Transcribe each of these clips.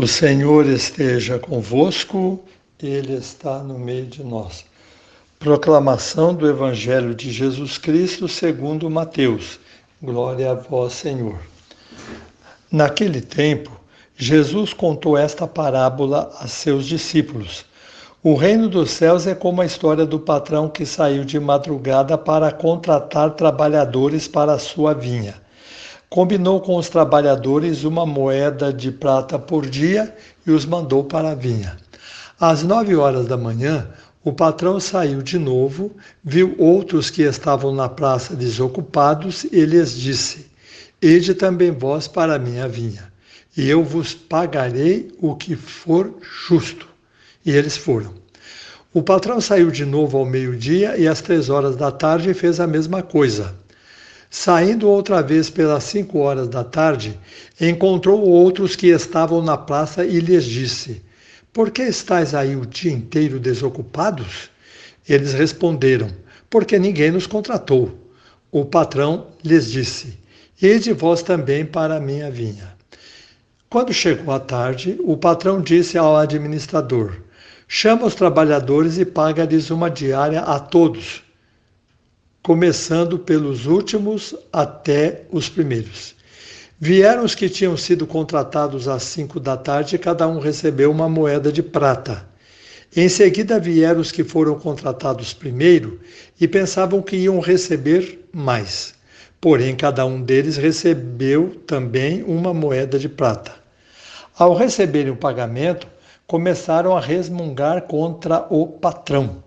O Senhor esteja convosco, Ele está no meio de nós. Proclamação do Evangelho de Jesus Cristo segundo Mateus. Glória a vós, Senhor. Naquele tempo, Jesus contou esta parábola a seus discípulos. O reino dos céus é como a história do patrão que saiu de madrugada para contratar trabalhadores para a sua vinha. Combinou com os trabalhadores uma moeda de prata por dia e os mandou para a vinha. Às nove horas da manhã, o patrão saiu de novo, viu outros que estavam na praça desocupados e lhes disse: Ide também vós para a minha vinha, e eu vos pagarei o que for justo. E eles foram. O patrão saiu de novo ao meio-dia e às três horas da tarde fez a mesma coisa. Saindo outra vez pelas cinco horas da tarde, encontrou outros que estavam na praça e lhes disse: Por que estáis aí o dia inteiro desocupados? Eles responderam: Porque ninguém nos contratou. O patrão lhes disse: Ide vós também para a minha vinha. Quando chegou a tarde, o patrão disse ao administrador: Chama os trabalhadores e paga-lhes uma diária a todos começando pelos últimos até os primeiros. Vieram os que tinham sido contratados às cinco da tarde, e cada um recebeu uma moeda de prata. Em seguida vieram os que foram contratados primeiro e pensavam que iam receber mais. Porém, cada um deles recebeu também uma moeda de prata. Ao receberem o pagamento, começaram a resmungar contra o patrão.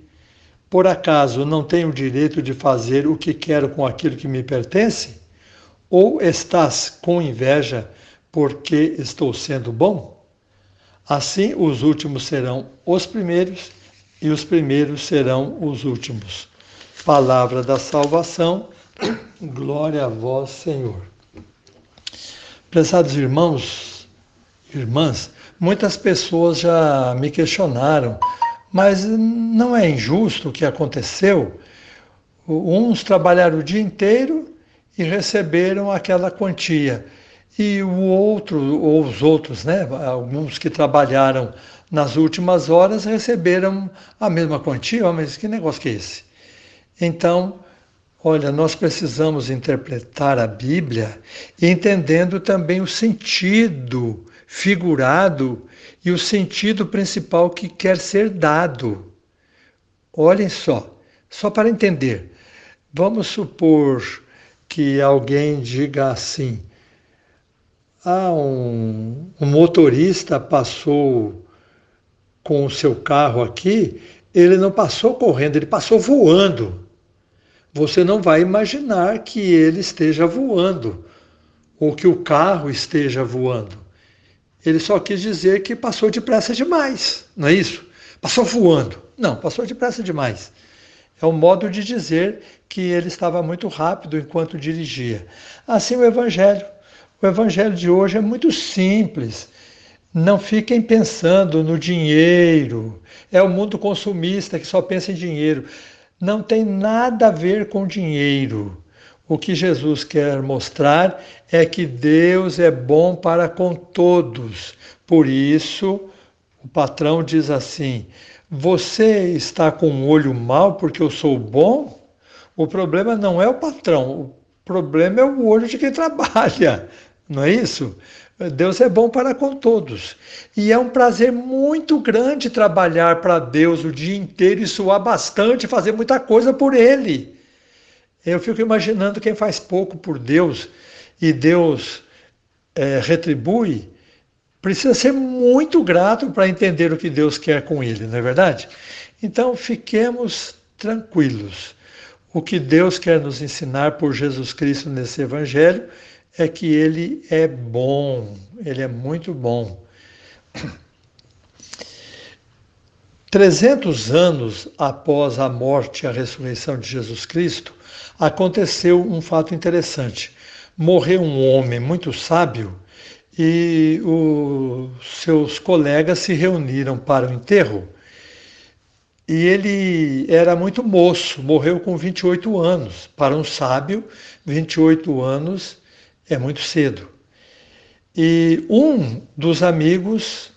Por acaso não tenho o direito de fazer o que quero com aquilo que me pertence? Ou estás com inveja porque estou sendo bom? Assim, os últimos serão os primeiros e os primeiros serão os últimos. Palavra da salvação, glória a vós, Senhor. Prezados irmãos, irmãs, muitas pessoas já me questionaram mas não é injusto o que aconteceu. Uns trabalharam o dia inteiro e receberam aquela quantia. E o outro, ou os outros, né, alguns que trabalharam nas últimas horas receberam a mesma quantia. Mas que negócio que é esse? Então, olha, nós precisamos interpretar a Bíblia entendendo também o sentido figurado e o sentido principal que quer ser dado. Olhem só, só para entender. Vamos supor que alguém diga assim: ah, um, um motorista passou com o seu carro aqui, ele não passou correndo, ele passou voando. Você não vai imaginar que ele esteja voando ou que o carro esteja voando. Ele só quis dizer que passou depressa demais, não é isso? Passou voando. Não, passou depressa demais. É um modo de dizer que ele estava muito rápido enquanto dirigia. Assim o Evangelho. O Evangelho de hoje é muito simples. Não fiquem pensando no dinheiro. É o mundo consumista que só pensa em dinheiro. Não tem nada a ver com dinheiro. O que Jesus quer mostrar é que Deus é bom para com todos. Por isso, o patrão diz assim: Você está com um olho mau porque eu sou bom? O problema não é o patrão, o problema é o olho de quem trabalha, não é isso? Deus é bom para com todos. E é um prazer muito grande trabalhar para Deus o dia inteiro e suar bastante, fazer muita coisa por Ele. Eu fico imaginando quem faz pouco por Deus e Deus é, retribui, precisa ser muito grato para entender o que Deus quer com ele, não é verdade? Então fiquemos tranquilos. O que Deus quer nos ensinar por Jesus Cristo nesse Evangelho é que ele é bom, ele é muito bom. 300 anos após a morte e a ressurreição de Jesus Cristo, aconteceu um fato interessante. Morreu um homem muito sábio e os seus colegas se reuniram para o enterro. E ele era muito moço, morreu com 28 anos. Para um sábio, 28 anos é muito cedo. E um dos amigos,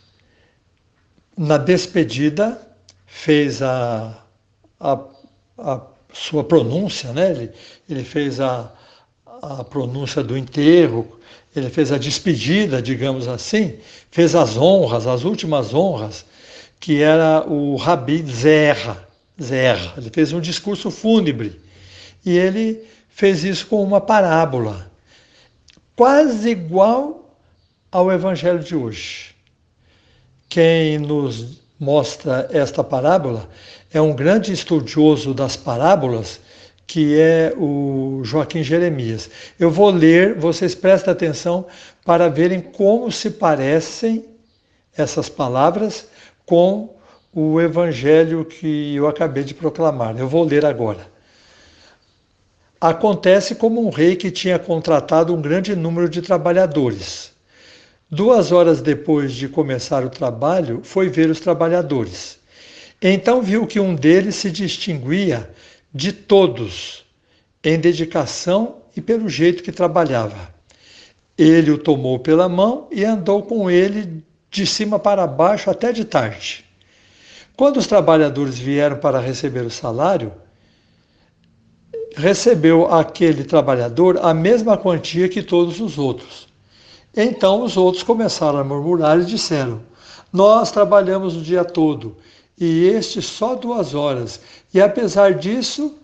na despedida, fez a, a, a sua pronúncia, né? ele, ele fez a, a pronúncia do enterro, ele fez a despedida, digamos assim, fez as honras, as últimas honras, que era o Rabi Zerra. Zerra. Ele fez um discurso fúnebre e ele fez isso com uma parábola, quase igual ao Evangelho de hoje. Quem nos mostra esta parábola é um grande estudioso das parábolas, que é o Joaquim Jeremias. Eu vou ler, vocês prestem atenção para verem como se parecem essas palavras com o evangelho que eu acabei de proclamar. Eu vou ler agora. Acontece como um rei que tinha contratado um grande número de trabalhadores. Duas horas depois de começar o trabalho, foi ver os trabalhadores. Então viu que um deles se distinguia de todos em dedicação e pelo jeito que trabalhava. Ele o tomou pela mão e andou com ele de cima para baixo até de tarde. Quando os trabalhadores vieram para receber o salário, recebeu aquele trabalhador a mesma quantia que todos os outros. Então os outros começaram a murmurar e disseram: Nós trabalhamos o dia todo, e este só duas horas, e apesar disso,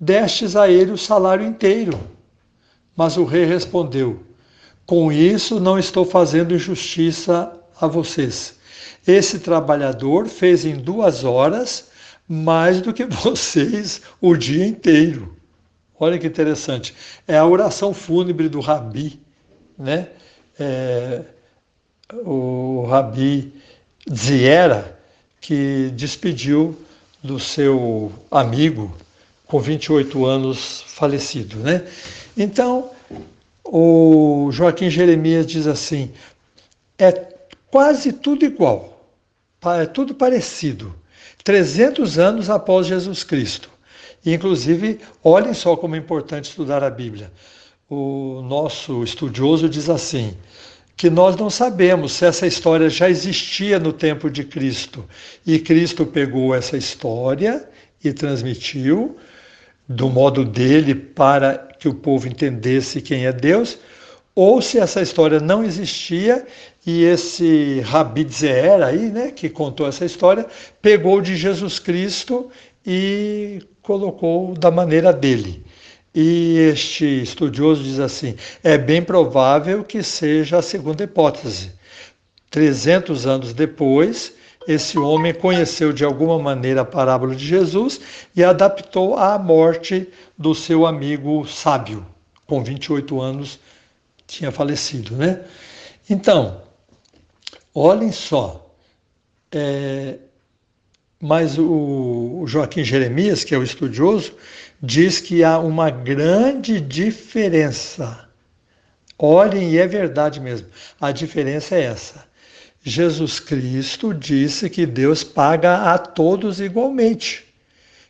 destes a ele o salário inteiro. Mas o rei respondeu: Com isso não estou fazendo injustiça a vocês. Esse trabalhador fez em duas horas mais do que vocês o dia inteiro. Olha que interessante. É a oração fúnebre do Rabi, né? É, o Rabi Ziera, que despediu do seu amigo com 28 anos falecido. Né? Então, o Joaquim Jeremias diz assim: é quase tudo igual, é tudo parecido. 300 anos após Jesus Cristo. Inclusive, olhem só como é importante estudar a Bíblia o nosso estudioso diz assim: que nós não sabemos se essa história já existia no tempo de Cristo e Cristo pegou essa história e transmitiu do modo dele para que o povo entendesse quem é Deus, ou se essa história não existia e esse Rabi Zer aí, né, que contou essa história, pegou de Jesus Cristo e colocou da maneira dele. E este estudioso diz assim: é bem provável que seja a segunda hipótese. 300 anos depois, esse homem conheceu de alguma maneira a parábola de Jesus e adaptou à morte do seu amigo sábio, com 28 anos tinha falecido, né? Então, olhem só, é, mas o Joaquim Jeremias, que é o estudioso, diz que há uma grande diferença. Olhem, e é verdade mesmo, a diferença é essa. Jesus Cristo disse que Deus paga a todos igualmente.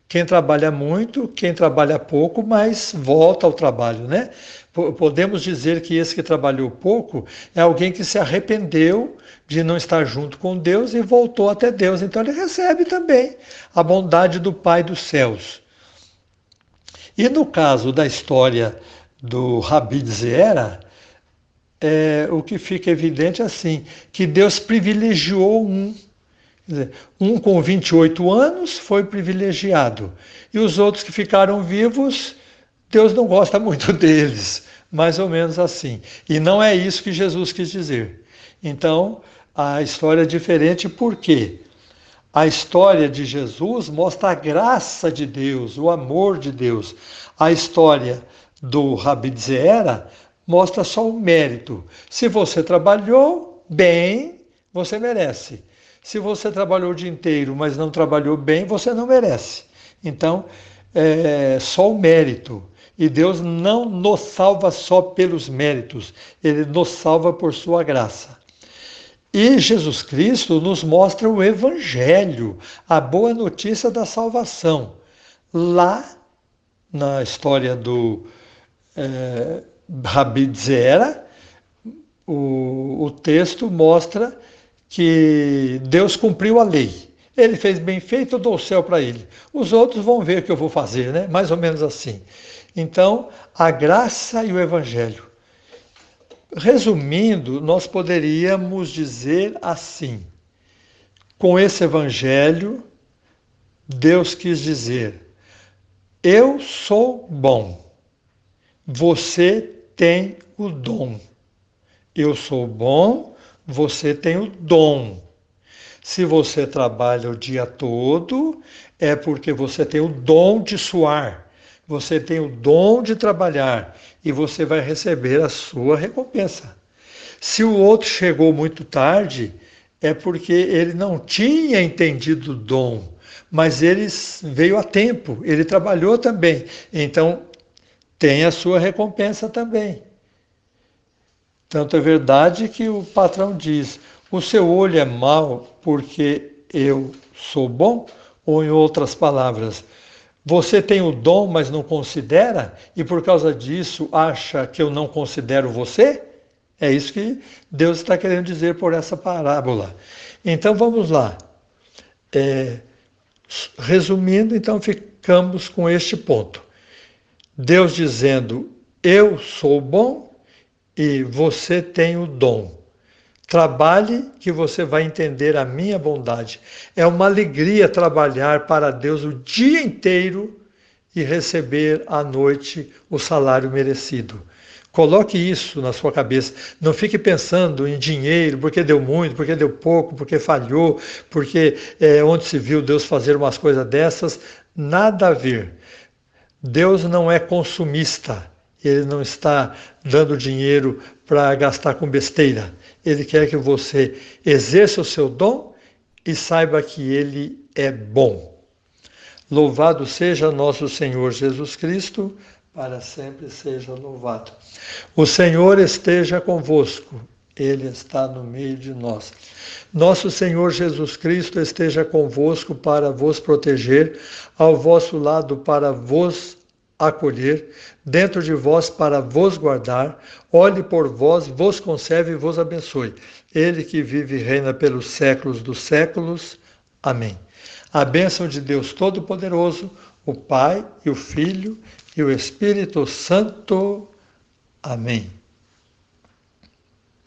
Quem trabalha muito, quem trabalha pouco, mas volta ao trabalho, né? Podemos dizer que esse que trabalhou pouco é alguém que se arrependeu de não estar junto com Deus e voltou até Deus. Então ele recebe também a bondade do Pai dos céus. E no caso da história do Rabi Zera, é, o que fica evidente é assim, que Deus privilegiou um. Um com 28 anos foi privilegiado. E os outros que ficaram vivos, Deus não gosta muito deles. Mais ou menos assim. E não é isso que Jesus quis dizer. Então, a história é diferente por quê? A história de Jesus mostra a graça de Deus, o amor de Deus. A história do Rabi Zera mostra só o mérito. Se você trabalhou bem, você merece. Se você trabalhou o dia inteiro, mas não trabalhou bem, você não merece. Então, é só o mérito. E Deus não nos salva só pelos méritos, Ele nos salva por Sua graça. E Jesus Cristo nos mostra o Evangelho, a boa notícia da salvação. Lá, na história do é, Rabi Zera, o, o texto mostra que Deus cumpriu a lei. Ele fez bem feito, eu dou o céu para ele. Os outros vão ver o que eu vou fazer, né? Mais ou menos assim. Então, a graça e o evangelho. Resumindo, nós poderíamos dizer assim: com esse evangelho, Deus quis dizer: eu sou bom, você tem o dom. Eu sou bom, você tem o dom. Se você trabalha o dia todo, é porque você tem o dom de suar, você tem o dom de trabalhar e você vai receber a sua recompensa. Se o outro chegou muito tarde, é porque ele não tinha entendido o dom, mas ele veio a tempo, ele trabalhou também. Então, tem a sua recompensa também. Tanto é verdade que o patrão diz: o seu olho é mau porque eu sou bom? Ou, em outras palavras, você tem o dom, mas não considera, e por causa disso acha que eu não considero você? É isso que Deus está querendo dizer por essa parábola. Então vamos lá. É, resumindo, então ficamos com este ponto. Deus dizendo: Eu sou bom e você tem o dom. Trabalhe que você vai entender a minha bondade. É uma alegria trabalhar para Deus o dia inteiro e receber à noite o salário merecido. Coloque isso na sua cabeça. Não fique pensando em dinheiro, porque deu muito, porque deu pouco, porque falhou, porque é, onde se viu Deus fazer umas coisas dessas. Nada a ver. Deus não é consumista. Ele não está dando dinheiro para gastar com besteira. Ele quer que você exerça o seu dom e saiba que ele é bom. Louvado seja nosso Senhor Jesus Cristo, para sempre seja louvado. O Senhor esteja convosco, Ele está no meio de nós. Nosso Senhor Jesus Cristo esteja convosco para vos proteger, ao vosso lado para vos acolher, dentro de vós para vos guardar, olhe por vós, vos conserve e vos abençoe. Ele que vive e reina pelos séculos dos séculos. Amém. A bênção de Deus Todo-Poderoso, o Pai e o Filho e o Espírito Santo. Amém.